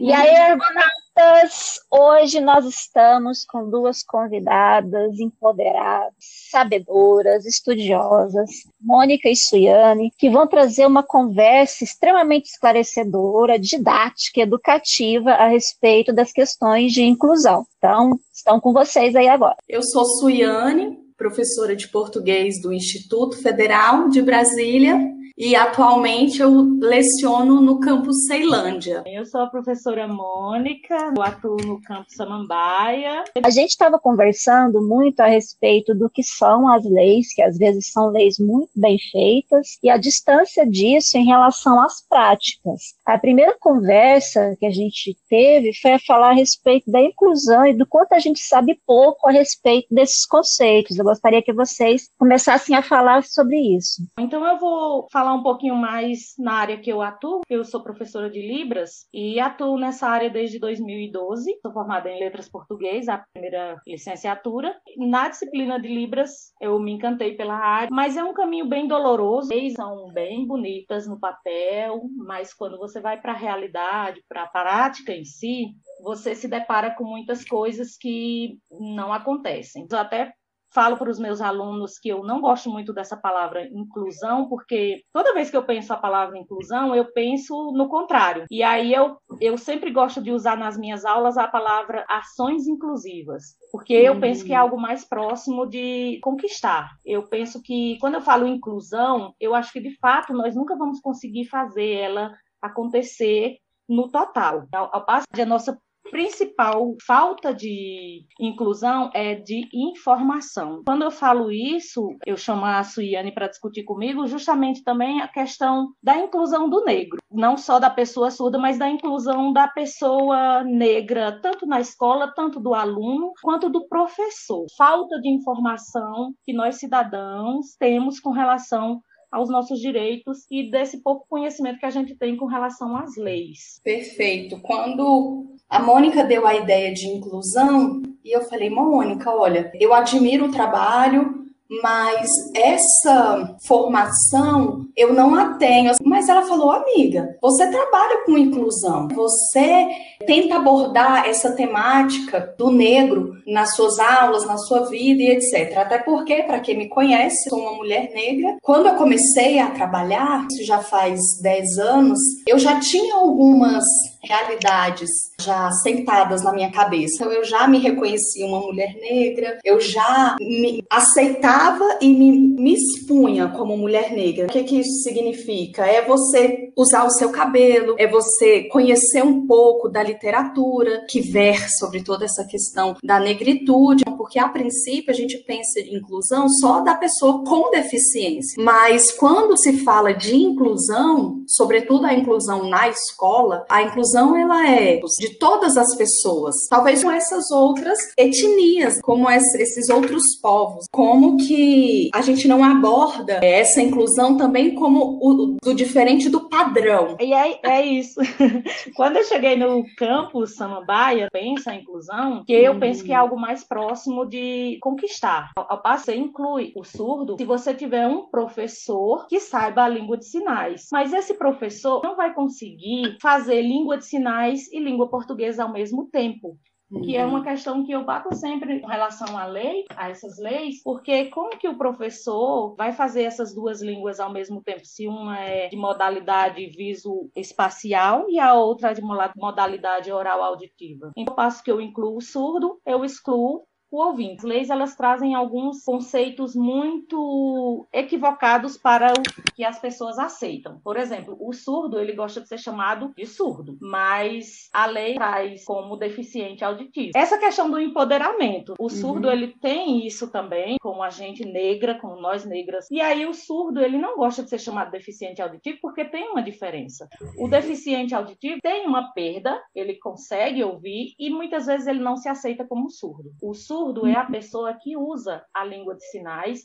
E aí, argonautas, hoje nós estamos com duas convidadas empoderadas, sabedoras, estudiosas, Mônica e Suiane, que vão trazer uma conversa extremamente esclarecedora, didática, educativa a respeito das questões de inclusão. Então, estão com vocês aí agora. Eu sou Suiane, professora de português do Instituto Federal de Brasília e atualmente eu leciono no campus Ceilândia. Eu sou a professora Mônica, eu atuo no campus Samambaia. A gente estava conversando muito a respeito do que são as leis, que às vezes são leis muito bem feitas, e a distância disso em relação às práticas. A primeira conversa que a gente teve foi a falar a respeito da inclusão e do quanto a gente sabe pouco a respeito desses conceitos. Eu gostaria que vocês começassem a falar sobre isso. Então eu vou falar falar um pouquinho mais na área que eu atuo. Eu sou professora de Libras e atuo nessa área desde 2012. Sou formada em Letras Português, a primeira licenciatura. Na disciplina de Libras, eu me encantei pela área, mas é um caminho bem doloroso. Leis são bem bonitas no papel, mas quando você vai para a realidade, para a prática em si, você se depara com muitas coisas que não acontecem. Eu até falo para os meus alunos que eu não gosto muito dessa palavra inclusão, porque toda vez que eu penso a palavra inclusão, eu penso no contrário. E aí eu, eu sempre gosto de usar nas minhas aulas a palavra ações inclusivas, porque eu uhum. penso que é algo mais próximo de conquistar. Eu penso que quando eu falo inclusão, eu acho que de fato nós nunca vamos conseguir fazer ela acontecer no total. Ao, ao passo que a nossa principal falta de inclusão é de informação. Quando eu falo isso, eu chamo a Suiane para discutir comigo justamente também a questão da inclusão do negro, não só da pessoa surda, mas da inclusão da pessoa negra, tanto na escola, tanto do aluno, quanto do professor. Falta de informação que nós cidadãos temos com relação aos nossos direitos e desse pouco conhecimento que a gente tem com relação às leis. Perfeito. Quando a Mônica deu a ideia de inclusão, e eu falei, Mônica, olha, eu admiro o trabalho, mas essa formação eu não a tenho. Mas ela falou, amiga, você trabalha com inclusão, você tenta abordar essa temática do negro nas suas aulas, na sua vida e etc. Até porque, para quem me conhece, sou uma mulher negra. Quando eu comecei a trabalhar, isso já faz 10 anos, eu já tinha algumas realidades já sentadas na minha cabeça. Então, eu já me reconhecia uma mulher negra, eu já me aceitava e me, me expunha como mulher negra. O que, que isso significa? É você usar o seu cabelo, é você conhecer um pouco da literatura que ver sobre toda essa questão da negritude, porque a princípio a gente pensa em inclusão só da pessoa com deficiência, mas quando se fala de inclusão, sobretudo a inclusão na escola, a inclusão ela é de todas as pessoas, talvez com essas outras etnias, como esses outros povos, como que a gente não aborda essa inclusão também como o do diferente do padrão. E é, é isso. Quando eu cheguei no campus Samambaia, pensa a inclusão, que eu penso que é algo mais próximo de conquistar. Ao passo você inclui o surdo se você tiver um professor que saiba a língua de sinais. Mas esse professor não vai conseguir fazer língua de sinais e língua portuguesa ao mesmo tempo que é uma uhum. questão que eu bato sempre em relação à lei, a essas leis, porque como que o professor vai fazer essas duas línguas ao mesmo tempo, se uma é de modalidade viso-espacial e a outra é de modalidade oral-auditiva? Então, passo que eu incluo o surdo, eu excluo o ouvinte. As leis elas trazem alguns conceitos muito equivocados para o que as pessoas aceitam. Por exemplo, o surdo ele gosta de ser chamado de surdo, mas a lei traz como deficiente auditivo. Essa questão do empoderamento, o surdo uhum. ele tem isso também, como a gente negra, como nós negras. E aí o surdo ele não gosta de ser chamado deficiente auditivo porque tem uma diferença. O deficiente auditivo tem uma perda, ele consegue ouvir e muitas vezes ele não se aceita como surdo. O surdo surdo é a pessoa que usa a língua de sinais,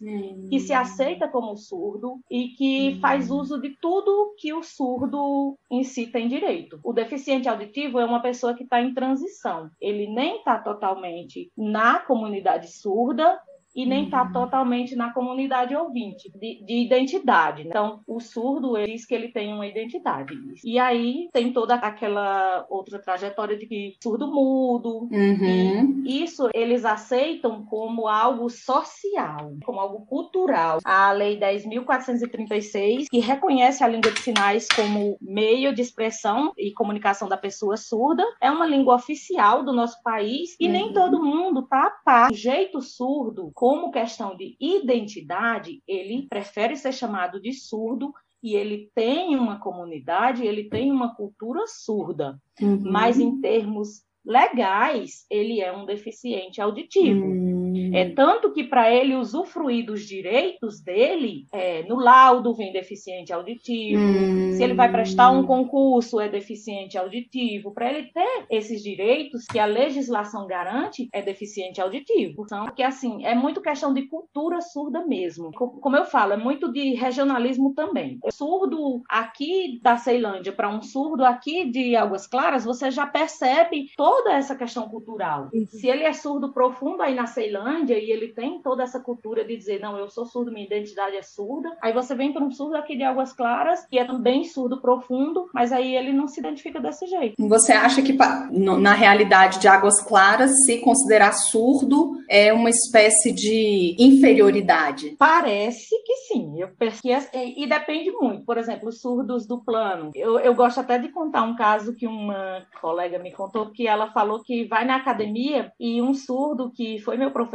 que se aceita como surdo e que faz uso de tudo que o surdo em si tem direito. O deficiente auditivo é uma pessoa que está em transição. Ele nem está totalmente na comunidade surda e nem está uhum. totalmente na comunidade ouvinte, de, de identidade. Né? Então, o surdo ele diz que ele tem uma identidade. E aí tem toda aquela outra trajetória de que surdo mudo. Uhum. isso eles aceitam como algo social, como algo cultural. A Lei 10.436, que reconhece a língua de sinais como meio de expressão e comunicação da pessoa surda, é uma língua oficial do nosso país e uhum. nem todo mundo está a par. O jeito surdo, como questão de identidade, ele prefere ser chamado de surdo e ele tem uma comunidade, ele tem uma cultura surda, uhum. mas em termos legais, ele é um deficiente auditivo. Hum. É tanto que para ele usufruir dos direitos dele, é, no laudo vem deficiente auditivo. Hum. Se ele vai prestar um concurso, é deficiente auditivo. Para ele ter esses direitos que a legislação garante, é deficiente auditivo. Então, porque assim, é muito questão de cultura surda mesmo. Como eu falo, é muito de regionalismo também. O surdo aqui da Ceilândia para um surdo aqui de Águas Claras, você já percebe toda essa questão cultural. Uhum. Se ele é surdo profundo aí na Ceilândia e ele tem toda essa cultura de dizer, não, eu sou surdo, minha identidade é surda, aí você vem para um surdo aqui de Águas Claras, que é também surdo profundo, mas aí ele não se identifica desse jeito. Você acha que na realidade de Águas Claras, se considerar surdo é uma espécie de inferioridade? Parece que sim. Eu pesquiso, e depende muito. Por exemplo, os surdos do plano. Eu, eu gosto até de contar um caso que uma colega me contou que ela falou que vai na academia e um surdo que foi meu professor,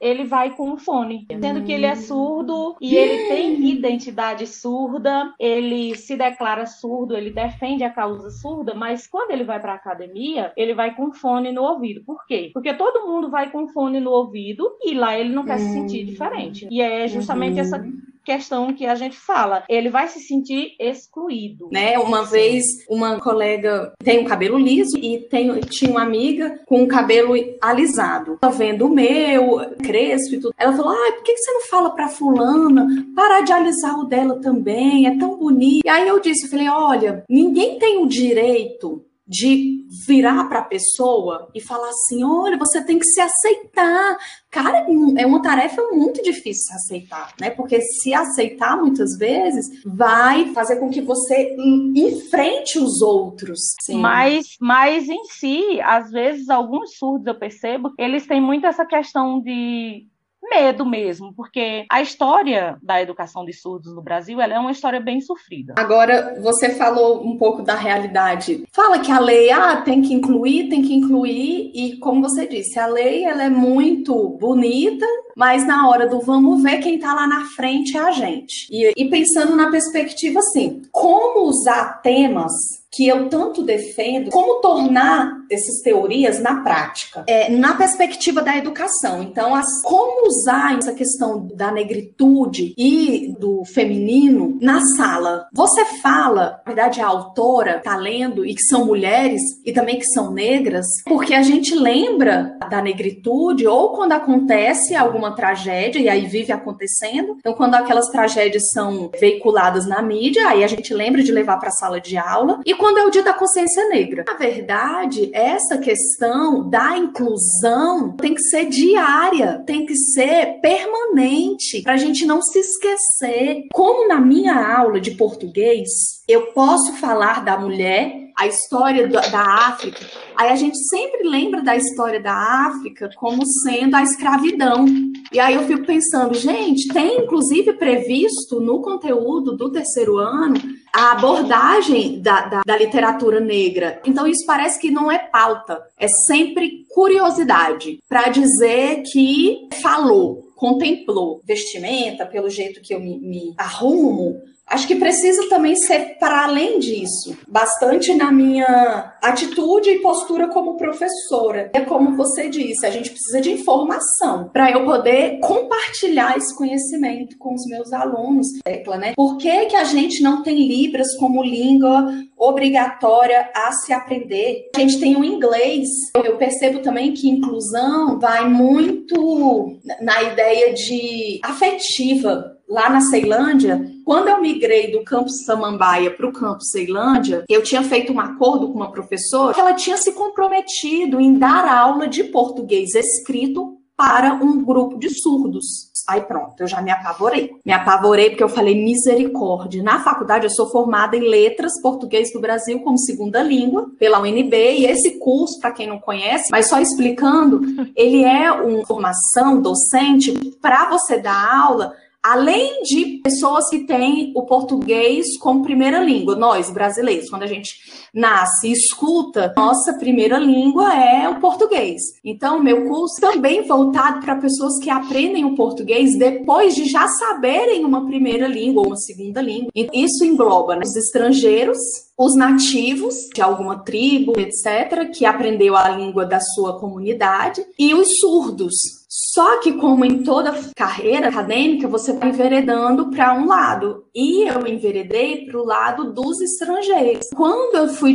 ele vai com um fone, sendo que ele é surdo e ele tem identidade surda, ele se declara surdo, ele defende a causa surda, mas quando ele vai para a academia, ele vai com fone no ouvido. Por quê? Porque todo mundo vai com fone no ouvido e lá ele não quer se sentir diferente. E é justamente essa questão que a gente fala. Ele vai se sentir excluído. Né? Uma vez, uma colega tem um cabelo liso e tem, tinha uma amiga com um cabelo alisado. Tá vendo o meu, crespo e tudo. Ela falou: ah, por que você não fala pra fulana parar de alisar o dela também? É tão bonito. E aí eu disse, eu falei, olha, ninguém tem o direito de virar para a pessoa e falar assim: olha, você tem que se aceitar. Cara, é uma tarefa muito difícil se aceitar, né? Porque se aceitar muitas vezes vai fazer com que você enfrente os outros. Sim. Mas, mas em si, às vezes, alguns surdos eu percebo, eles têm muito essa questão de medo mesmo, porque a história da educação de surdos no Brasil ela é uma história bem sofrida. Agora, você falou um pouco da realidade. Fala que a lei ah, tem que incluir, tem que incluir, e como você disse, a lei ela é muito bonita, mas na hora do vamos ver, quem está lá na frente é a gente. E, e pensando na perspectiva assim, como usar temas que eu tanto defendo, como tornar essas teorias na prática, é, na perspectiva da educação. Então, as, como usar essa questão da negritude e do feminino na sala? Você fala, na verdade, a autora está lendo e que são mulheres e também que são negras, porque a gente lembra da negritude ou quando acontece alguma tragédia e aí vive acontecendo. Então, quando aquelas tragédias são veiculadas na mídia, aí a gente lembra de levar para a sala de aula. E quando é o dia da consciência negra. Na verdade, essa questão da inclusão tem que ser diária, tem que ser permanente, para a gente não se esquecer. Como na minha aula de português, eu posso falar da mulher, a história da África, aí a gente sempre lembra da história da África como sendo a escravidão. E aí eu fico pensando, gente, tem inclusive previsto no conteúdo do terceiro ano a abordagem da, da, da, literatura negra. Então, isso parece que não é pauta, é sempre curiosidade para dizer que falou, contemplou vestimenta, pelo jeito que eu me, me arrumo, Acho que precisa também ser para além disso, bastante na minha atitude e postura como professora. É como você disse, a gente precisa de informação para eu poder compartilhar esse conhecimento com os meus alunos. Tecla, né? Por que, que a gente não tem Libras como língua obrigatória a se aprender? A gente tem o inglês. Eu percebo também que inclusão vai muito na ideia de afetiva lá na Ceilândia, quando eu migrei do campus Samambaia para o campus Ceilândia, eu tinha feito um acordo com uma professora que ela tinha se comprometido em dar aula de português escrito para um grupo de surdos. Aí pronto, eu já me apavorei. Me apavorei porque eu falei misericórdia. Na faculdade eu sou formada em letras português do Brasil como segunda língua pela UNB e esse curso, para quem não conhece, mas só explicando, ele é uma formação docente para você dar aula além de pessoas que têm o português como primeira língua, nós brasileiros, quando a gente nasce e escuta, nossa primeira língua é o português. Então, meu curso também voltado para pessoas que aprendem o português depois de já saberem uma primeira língua ou uma segunda língua. E isso engloba né, os estrangeiros, os nativos de alguma tribo, etc., que aprendeu a língua da sua comunidade, e os surdos, só que, como em toda carreira acadêmica, você vai enveredando para um lado. E eu enveredei para o lado dos estrangeiros. Quando eu fui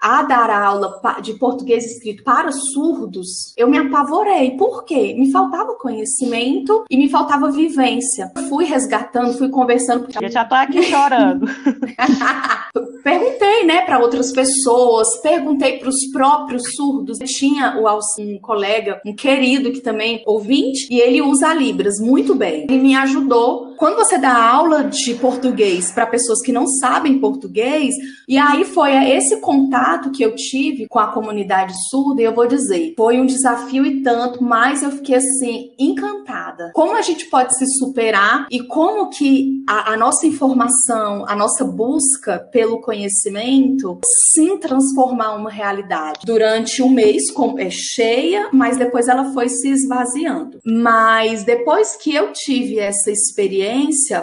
a dar aula de português escrito para surdos, eu me apavorei. Por quê? Me faltava conhecimento e me faltava vivência. Fui resgatando, fui conversando. Eu já tô aqui chorando. perguntei, né, para outras pessoas, perguntei para os próprios surdos. Tinha um colega, um querido que também ouvinte, e ele usa Libras muito bem. Ele me ajudou. Quando você dá aula de português para pessoas que não sabem português, e aí foi esse contato que eu tive com a comunidade surda, e eu vou dizer, foi um desafio e tanto, mas eu fiquei assim encantada. Como a gente pode se superar e como que a, a nossa informação, a nossa busca pelo conhecimento, sim transformar uma realidade. Durante um mês com, é cheia, mas depois ela foi se esvaziando. Mas depois que eu tive essa experiência,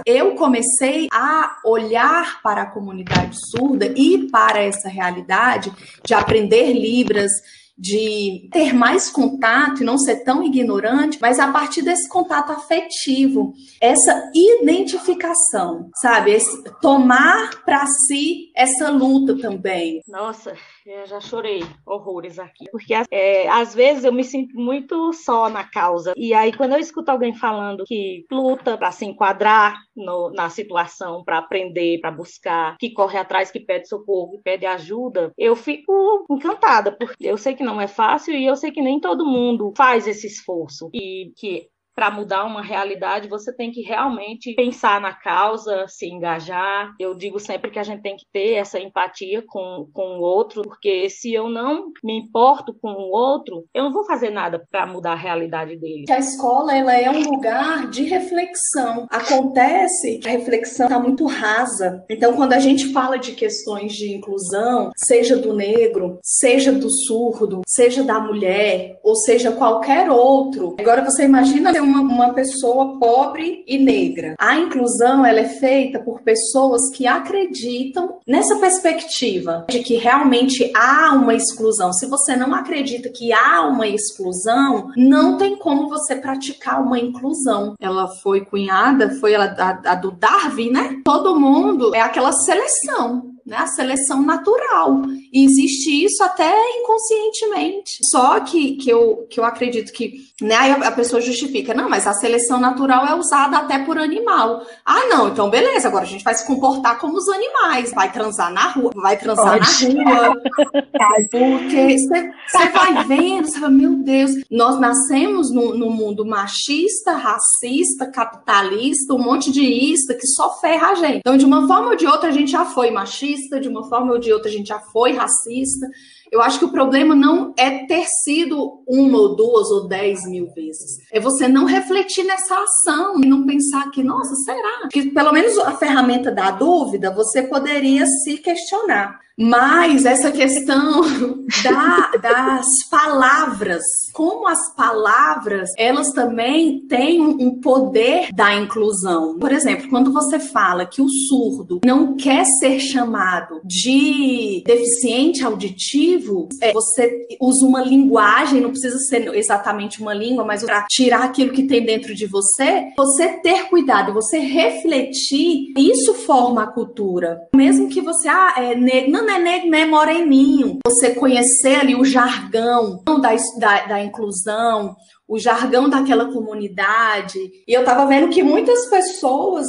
eu comecei a olhar para a comunidade surda e para essa realidade de aprender Libras, de ter mais contato e não ser tão ignorante, mas a partir desse contato afetivo, essa identificação, sabe? Esse, tomar para si essa luta também. Nossa, eu já chorei horrores aqui, porque é, às vezes eu me sinto muito só na causa. E aí, quando eu escuto alguém falando que luta para se enquadrar no, na situação, para aprender, para buscar, que corre atrás, que pede socorro, que pede ajuda, eu fico encantada, porque eu sei que não é fácil e eu sei que nem todo mundo faz esse esforço. E que para mudar uma realidade, você tem que realmente pensar na causa, se engajar. Eu digo sempre que a gente tem que ter essa empatia com, com o outro, porque se eu não me importo com o outro, eu não vou fazer nada para mudar a realidade dele. A escola ela é um lugar de reflexão. Acontece que a reflexão está muito rasa. Então, quando a gente fala de questões de inclusão, seja do negro, seja do surdo, seja da mulher, ou seja qualquer outro, agora você imagina uma, uma pessoa pobre e negra. A inclusão ela é feita por pessoas que acreditam nessa perspectiva de que realmente há uma exclusão. Se você não acredita que há uma exclusão, não tem como você praticar uma inclusão. Ela foi cunhada, foi a, a, a do Darwin, né? Todo mundo é aquela seleção né, a seleção natural. E existe isso até inconscientemente. Só que, que, eu, que eu acredito que né, a pessoa justifica, não, mas a seleção natural é usada até por animal. Ah, não, então beleza, agora a gente vai se comportar como os animais, vai transar na rua, vai transar Pode. na rua. Porque você vai vendo, você fala, meu Deus, nós nascemos no, no mundo machista, racista, capitalista, um monte de ista que só ferra a gente. Então, de uma forma ou de outra, a gente já foi machista de uma forma ou de outra a gente já foi racista. Eu acho que o problema não é ter sido uma ou duas ou dez mil vezes. É você não refletir nessa ação e não pensar que, nossa, será? Que pelo menos a ferramenta da dúvida você poderia se questionar. Mas essa questão da, das palavras, como as palavras, elas também têm um poder da inclusão. Por exemplo, quando você fala que o surdo não quer ser chamado de deficiente auditivo, é, você usa uma linguagem, não precisa ser exatamente uma língua, mas para tirar aquilo que tem dentro de você, você ter cuidado, você refletir, isso forma a cultura. Mesmo que você, ah, é não, negro, não é moreninho. Você conhecer ali o jargão da, da, da inclusão, o jargão daquela comunidade. E eu tava vendo que muitas pessoas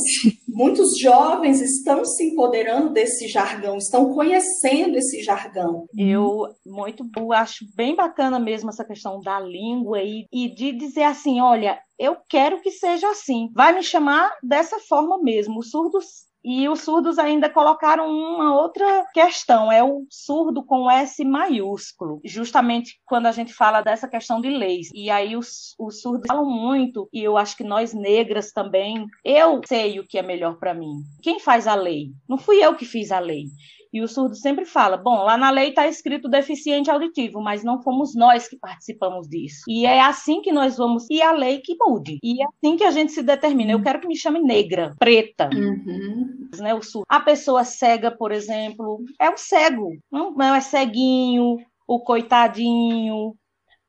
muitos jovens estão se empoderando desse jargão, estão conhecendo esse jargão. Eu muito eu acho bem bacana mesmo essa questão da língua e, e de dizer assim, olha, eu quero que seja assim. Vai me chamar dessa forma mesmo. Os surdos e os surdos ainda colocaram uma outra questão, é o surdo com S maiúsculo, justamente quando a gente fala dessa questão de leis. E aí os, os surdos falam muito, e eu acho que nós negras também, eu sei o que é melhor para mim. Quem faz a lei? Não fui eu que fiz a lei. E o surdo sempre fala: bom, lá na lei está escrito deficiente auditivo, mas não fomos nós que participamos disso. E é assim que nós vamos. E a lei que mude. E é assim que a gente se determina. Eu quero que me chame negra, preta. Uhum. Né, o surdo. A pessoa cega, por exemplo, é o cego. Não, não é ceguinho, o coitadinho,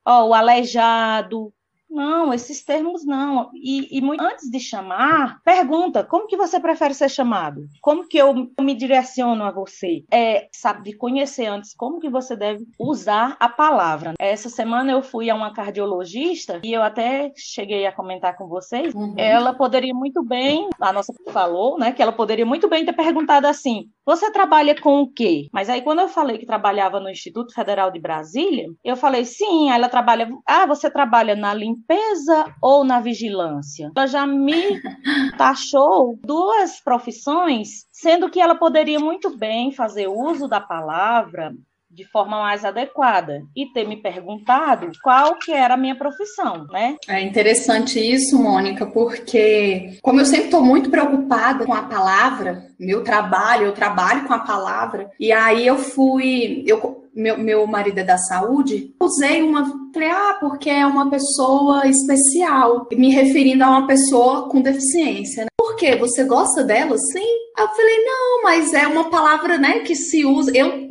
ó, o aleijado. Não, esses termos não. E, e muito, antes de chamar, pergunta: como que você prefere ser chamado? Como que eu me direciono a você? É, sabe, de conhecer antes como que você deve usar a palavra. Essa semana eu fui a uma cardiologista e eu até cheguei a comentar com vocês. Uhum. Ela poderia muito bem, a nossa falou, né, que ela poderia muito bem ter perguntado assim: você trabalha com o quê? Mas aí, quando eu falei que trabalhava no Instituto Federal de Brasília, eu falei, sim, ela trabalha. Ah, você trabalha na limpeza ou na vigilância? Ela já me taxou duas profissões, sendo que ela poderia muito bem fazer uso da palavra de forma mais adequada e ter me perguntado qual que era a minha profissão, né? É interessante isso, Mônica, porque como eu sempre estou muito preocupada com a palavra, meu trabalho, eu trabalho com a palavra, e aí eu fui, eu meu, meu marido é da saúde, usei uma. Falei, ah, porque é uma pessoa especial, me referindo a uma pessoa com deficiência. Né? Por quê? Você gosta dela? Sim. Eu falei, não, mas é uma palavra, né, que se usa. Eu,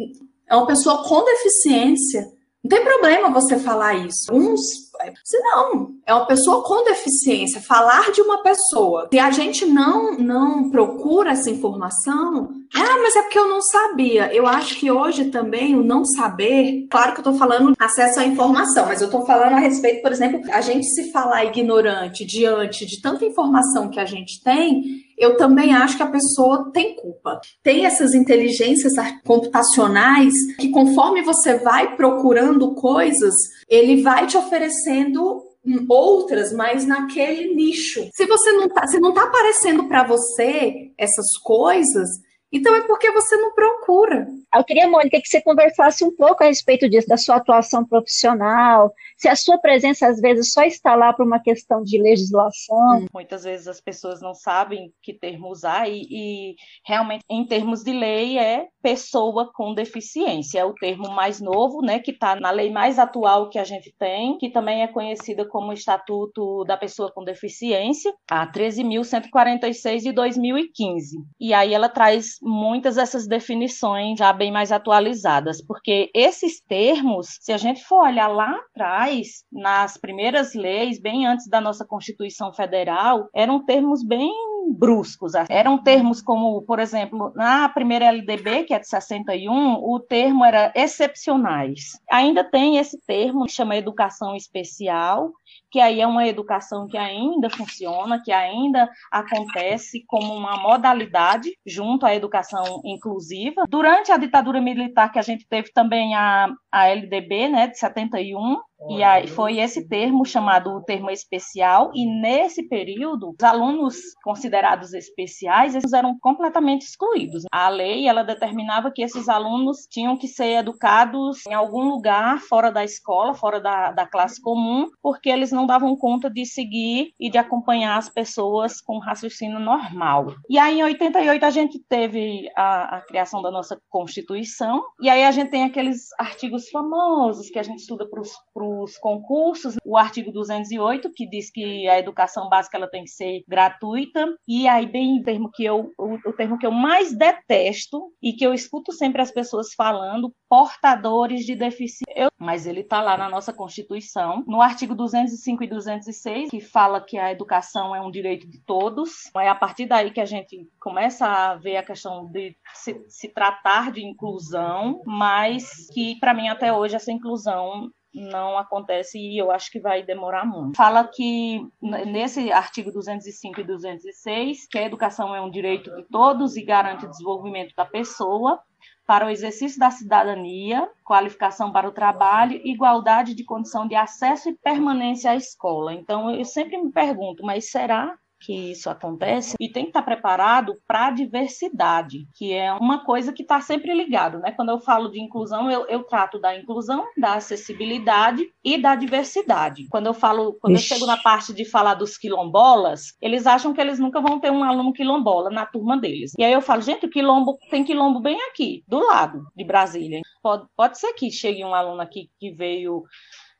é uma pessoa com deficiência. Não tem problema você falar isso. Uns se não, é uma pessoa com deficiência. Falar de uma pessoa. Se a gente não não procura essa informação, ah, mas é porque eu não sabia. Eu acho que hoje também o não saber, claro que eu tô falando acesso à informação, mas eu tô falando a respeito, por exemplo, a gente se falar ignorante diante de tanta informação que a gente tem, eu também acho que a pessoa tem culpa. Tem essas inteligências computacionais que, conforme você vai procurando coisas, ele vai te oferecendo outras, mas naquele nicho. Se você não tá, se não tá aparecendo para você essas coisas, então é porque você não procura. Eu queria, Mônica, que você conversasse um pouco a respeito disso, da sua atuação profissional, se a sua presença às vezes só está lá por uma questão de legislação. Muitas vezes as pessoas não sabem que termo usar e, e realmente, em termos de lei, é pessoa com deficiência. É o termo mais novo, né, que está na lei mais atual que a gente tem, que também é conhecida como Estatuto da Pessoa com Deficiência, a 13.146 de 2015. E aí ela traz muitas dessas definições já bem mais atualizadas, porque esses termos, se a gente for olhar lá atrás, nas primeiras leis, bem antes da nossa Constituição Federal, eram termos bem bruscos. Eram termos como, por exemplo, na primeira LDB, que é de 61, o termo era excepcionais. Ainda tem esse termo que chama educação especial, que aí é uma educação que ainda funciona, que ainda acontece como uma modalidade junto à educação inclusiva. Durante a ditadura militar que a gente teve também a, a LDB, né, de 71, e aí foi esse termo chamado o termo especial, e nesse período, os alunos considerados especiais eles eram completamente excluídos. A lei ela determinava que esses alunos tinham que ser educados em algum lugar fora da escola, fora da, da classe comum, porque eles não davam conta de seguir e de acompanhar as pessoas com raciocínio normal. E aí, em 88, a gente teve a, a criação da nossa Constituição, e aí a gente tem aqueles artigos famosos que a gente estuda para os os concursos, o artigo 208, que diz que a educação básica ela tem que ser gratuita, e aí bem o termo que eu o, o termo que eu mais detesto e que eu escuto sempre as pessoas falando, portadores de deficiência. Mas ele está lá na nossa Constituição, no artigo 205 e 206, que fala que a educação é um direito de todos. É a partir daí que a gente começa a ver a questão de se, se tratar de inclusão, mas que para mim até hoje essa inclusão não acontece e eu acho que vai demorar muito. Fala que nesse artigo 205 e 206 que a educação é um direito de todos e garante o desenvolvimento da pessoa para o exercício da cidadania, qualificação para o trabalho, igualdade de condição de acesso e permanência à escola. Então, eu sempre me pergunto, mas será que isso acontece e tem que estar preparado para a diversidade, que é uma coisa que está sempre ligado, né? Quando eu falo de inclusão, eu, eu, trato da inclusão, da acessibilidade e da diversidade. Quando eu falo, quando Ixi. eu chego na parte de falar dos quilombolas, eles acham que eles nunca vão ter um aluno quilombola na turma deles. E aí eu falo, gente, o quilombo tem quilombo bem aqui, do lado de Brasília. Pode, pode ser que chegue um aluno aqui que veio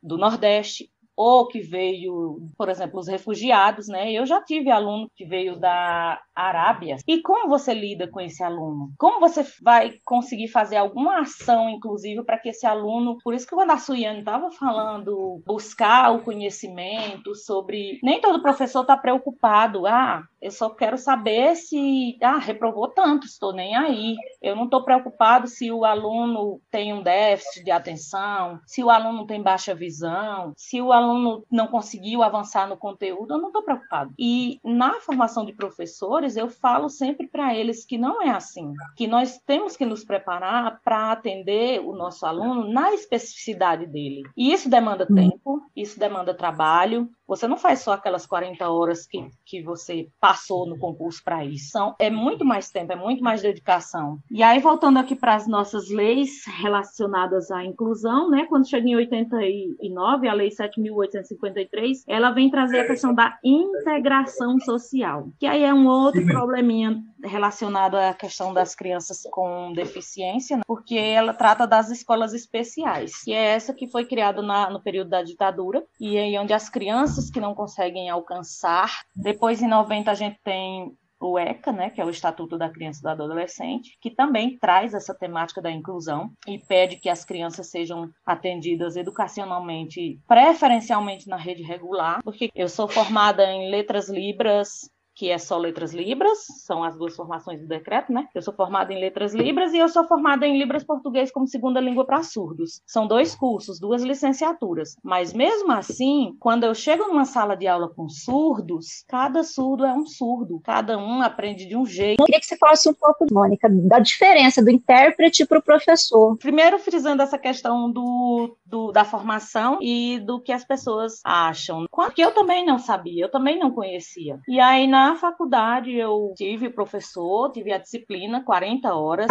do Nordeste ou que veio, por exemplo, os refugiados, né? Eu já tive aluno que veio da Arábia. E como você lida com esse aluno? Como você vai conseguir fazer alguma ação, inclusive, para que esse aluno, por isso que o Ana Suyane estava falando, buscar o conhecimento sobre. Nem todo professor está preocupado. Ah, eu só quero saber se ah, reprovou tanto, estou nem aí. Eu não estou preocupado se o aluno tem um déficit de atenção, se o aluno tem baixa visão, se o aluno não conseguiu avançar no conteúdo, eu não estou preocupado. E na formação de professores, eu falo sempre para eles que não é assim, que nós temos que nos preparar para atender o nosso aluno na especificidade dele. E isso demanda hum. tempo, isso demanda trabalho, você não faz só aquelas 40 horas que, que você passou no concurso para isso. São, é muito mais tempo, é muito mais dedicação. E aí, voltando aqui para as nossas leis relacionadas à inclusão, né? Quando chega em 89, a Lei 7.853, ela vem trazer a questão da integração social, que aí é um outro probleminha relacionado à questão das crianças com deficiência, né? porque ela trata das escolas especiais, que é essa que foi criada na, no período da ditadura, e aí onde as crianças que não conseguem alcançar, depois em 90 a gente tem o ECA, né, que é o Estatuto da Criança e do Adolescente, que também traz essa temática da inclusão e pede que as crianças sejam atendidas educacionalmente, preferencialmente na rede regular, porque eu sou formada em letras libras, que é só letras libras, são as duas formações do decreto, né? Eu sou formada em letras libras e eu sou formada em libras português como segunda língua para surdos. São dois cursos, duas licenciaturas. Mas mesmo assim, quando eu chego numa sala de aula com surdos, cada surdo é um surdo, cada um aprende de um jeito. Eu queria que você falasse um pouco, Mônica, da diferença do intérprete para o professor. Primeiro, frisando essa questão do, do, da formação e do que as pessoas acham. Porque eu também não sabia, eu também não conhecia. E aí, na na faculdade eu tive professor, tive a disciplina 40 horas.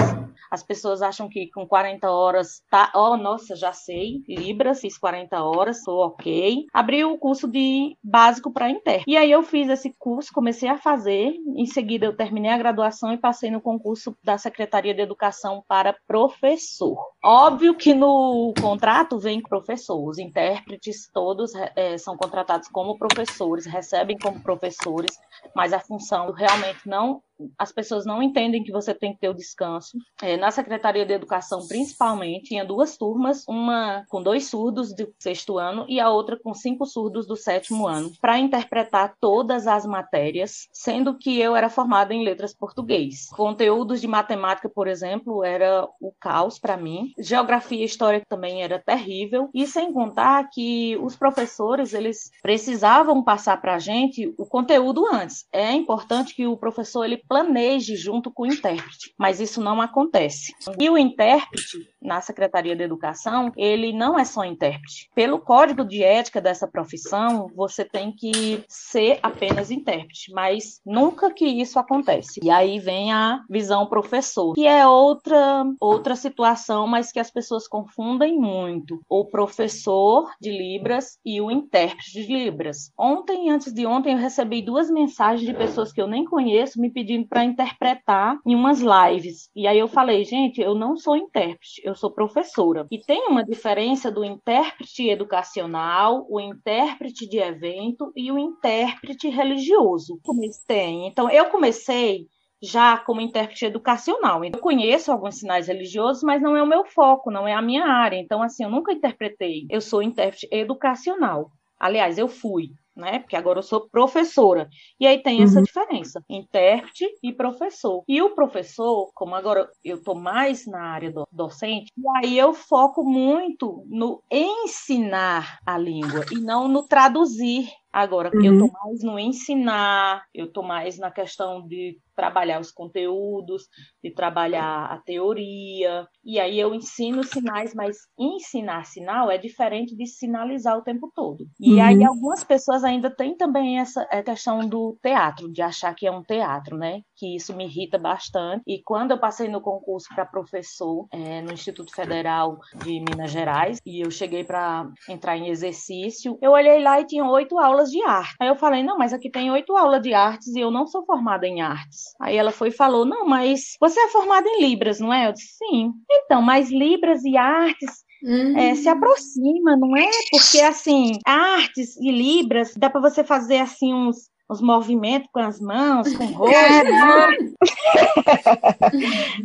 As pessoas acham que com 40 horas tá, oh, nossa, já sei, Libras, fiz 40 horas, tô ok. Abri o curso de básico para intérprete. E aí eu fiz esse curso, comecei a fazer, em seguida eu terminei a graduação e passei no concurso da Secretaria de Educação para professor. Óbvio que no contrato vem professor, os intérpretes todos é, são contratados como professores, recebem como professores, mas mas a função realmente não as pessoas não entendem que você tem que ter o descanso. É, na Secretaria de Educação, principalmente, tinha duas turmas, uma com dois surdos do sexto ano e a outra com cinco surdos do sétimo ano, para interpretar todas as matérias, sendo que eu era formada em letras português. Conteúdos de matemática, por exemplo, era o caos para mim. Geografia e história também era terrível. E sem contar que os professores, eles precisavam passar para a gente o conteúdo antes. É importante que o professor ele planeje junto com o intérprete, mas isso não acontece. E o intérprete, na Secretaria de Educação, ele não é só intérprete. Pelo código de ética dessa profissão, você tem que ser apenas intérprete, mas nunca que isso acontece. E aí vem a visão professor, que é outra outra situação, mas que as pessoas confundem muito. O professor de Libras e o intérprete de Libras. Ontem, antes de ontem, eu recebi duas mensagens de pessoas que eu nem conheço me pedindo para interpretar em umas lives. E aí eu falei, gente, eu não sou intérprete, eu sou professora. E tem uma diferença do intérprete educacional, o intérprete de evento e o intérprete religioso. Tem. Então, eu comecei já como intérprete educacional. Eu conheço alguns sinais religiosos, mas não é o meu foco, não é a minha área. Então, assim, eu nunca interpretei. Eu sou intérprete educacional. Aliás, eu fui né? Porque agora eu sou professora. E aí tem essa uhum. diferença, intérprete e professor. E o professor, como agora eu estou mais na área do, docente, e aí eu foco muito no ensinar a língua e não no traduzir Agora, uhum. eu estou mais no ensinar, eu estou mais na questão de trabalhar os conteúdos, de trabalhar a teoria. E aí eu ensino sinais, mas ensinar sinal é diferente de sinalizar o tempo todo. E uhum. aí algumas pessoas ainda têm também essa questão do teatro, de achar que é um teatro, né? Que isso me irrita bastante. E quando eu passei no concurso para professor é, no Instituto Federal de Minas Gerais, e eu cheguei para entrar em exercício, eu olhei lá e tinha oito aulas de arte. Aí eu falei, não, mas aqui tem oito aulas de artes e eu não sou formada em artes. Aí ela foi e falou: Não, mas você é formada em Libras, não é? Eu disse: Sim. Então, mas Libras e artes Uhum. É, se aproxima, não é? Porque assim, artes e libras dá para você fazer assim uns os movimentos com as mãos, com o rosto.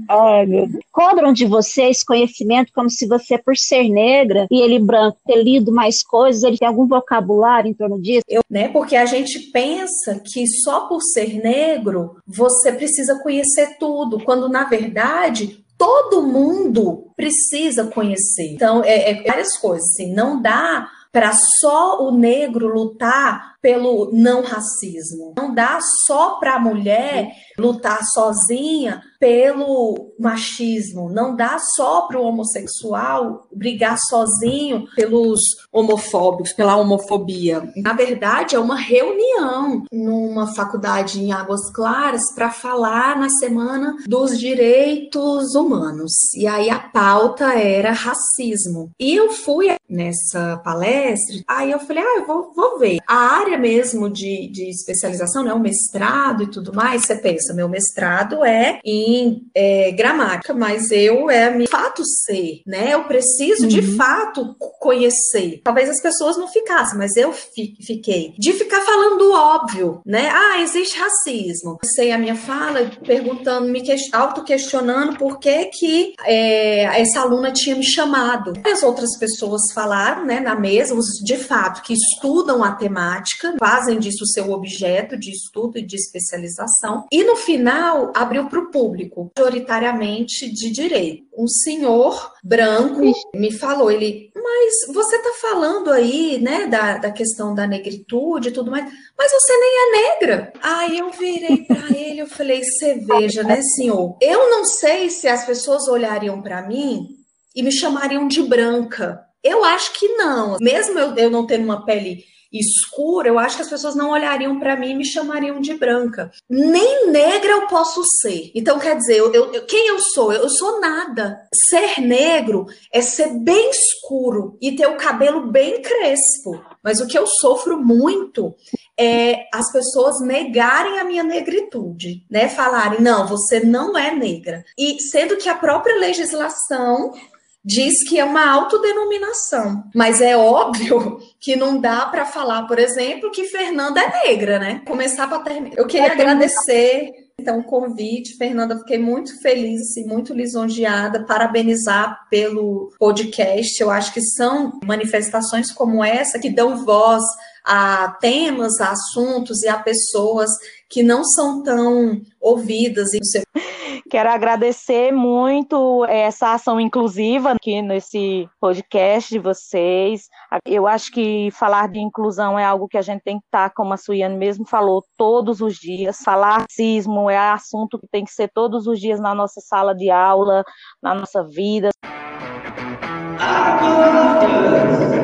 Ai, meu Deus. Cobram de você esse conhecimento como se você, por ser negra e ele branco, ter lido mais coisas, ele tem algum vocabulário em torno disso? Eu, né, porque a gente pensa que só por ser negro você precisa conhecer tudo, quando na verdade todo mundo precisa conhecer. Então, é, é várias coisas, assim, não dá para só o negro lutar pelo não racismo. Não dá só para a mulher lutar sozinha pelo machismo. Não dá só para o homossexual brigar sozinho pelos homofóbicos, pela homofobia. Na verdade, é uma reunião numa faculdade em Águas Claras para falar na semana dos direitos humanos. E aí a pauta era racismo. E eu fui nessa palestra, aí eu falei, ah, eu vou, vou ver. A área área mesmo de, de especialização, né, o mestrado e tudo mais, você pensa, meu mestrado é em é, gramática, mas eu é de fato ser, né? Eu preciso uhum. de fato conhecer. Talvez as pessoas não ficassem, mas eu fiquei. De ficar falando óbvio, né? Ah, existe racismo. Sei a minha fala perguntando, me auto-questionando por que que é, essa aluna tinha me chamado. As outras pessoas falaram, né, na mesa, os de fato que estudam a temática fazem disso seu objeto de estudo e de especialização, e no final abriu para o público, majoritariamente de direito. Um senhor branco me falou, ele, mas você está falando aí, né, da, da questão da negritude e tudo mais, mas você nem é negra. Aí eu virei para ele, eu falei, você veja, né, senhor, eu não sei se as pessoas olhariam para mim e me chamariam de branca. Eu acho que não. Mesmo eu, eu não tendo uma pele escura, eu acho que as pessoas não olhariam para mim e me chamariam de branca. Nem negra eu posso ser. Então, quer dizer, eu, eu, quem eu sou? Eu sou nada. Ser negro é ser bem escuro e ter o cabelo bem crespo. Mas o que eu sofro muito é as pessoas negarem a minha negritude, né? Falarem, não, você não é negra. E sendo que a própria legislação diz que é uma autodenominação, mas é óbvio que não dá para falar, por exemplo, que Fernanda é negra, né? Começar para terminar. Eu queria é, agradecer então o convite, Fernanda, fiquei muito feliz, assim, muito lisonjeada, parabenizar pelo podcast. Eu acho que são manifestações como essa que dão voz a temas, a assuntos e a pessoas que não são tão ouvidas. Quero agradecer muito essa ação inclusiva aqui nesse podcast de vocês. Eu acho que falar de inclusão é algo que a gente tem que estar, como a Suiane mesmo falou, todos os dias. Falar racismo é assunto que tem que ser todos os dias na nossa sala de aula, na nossa vida. Agora!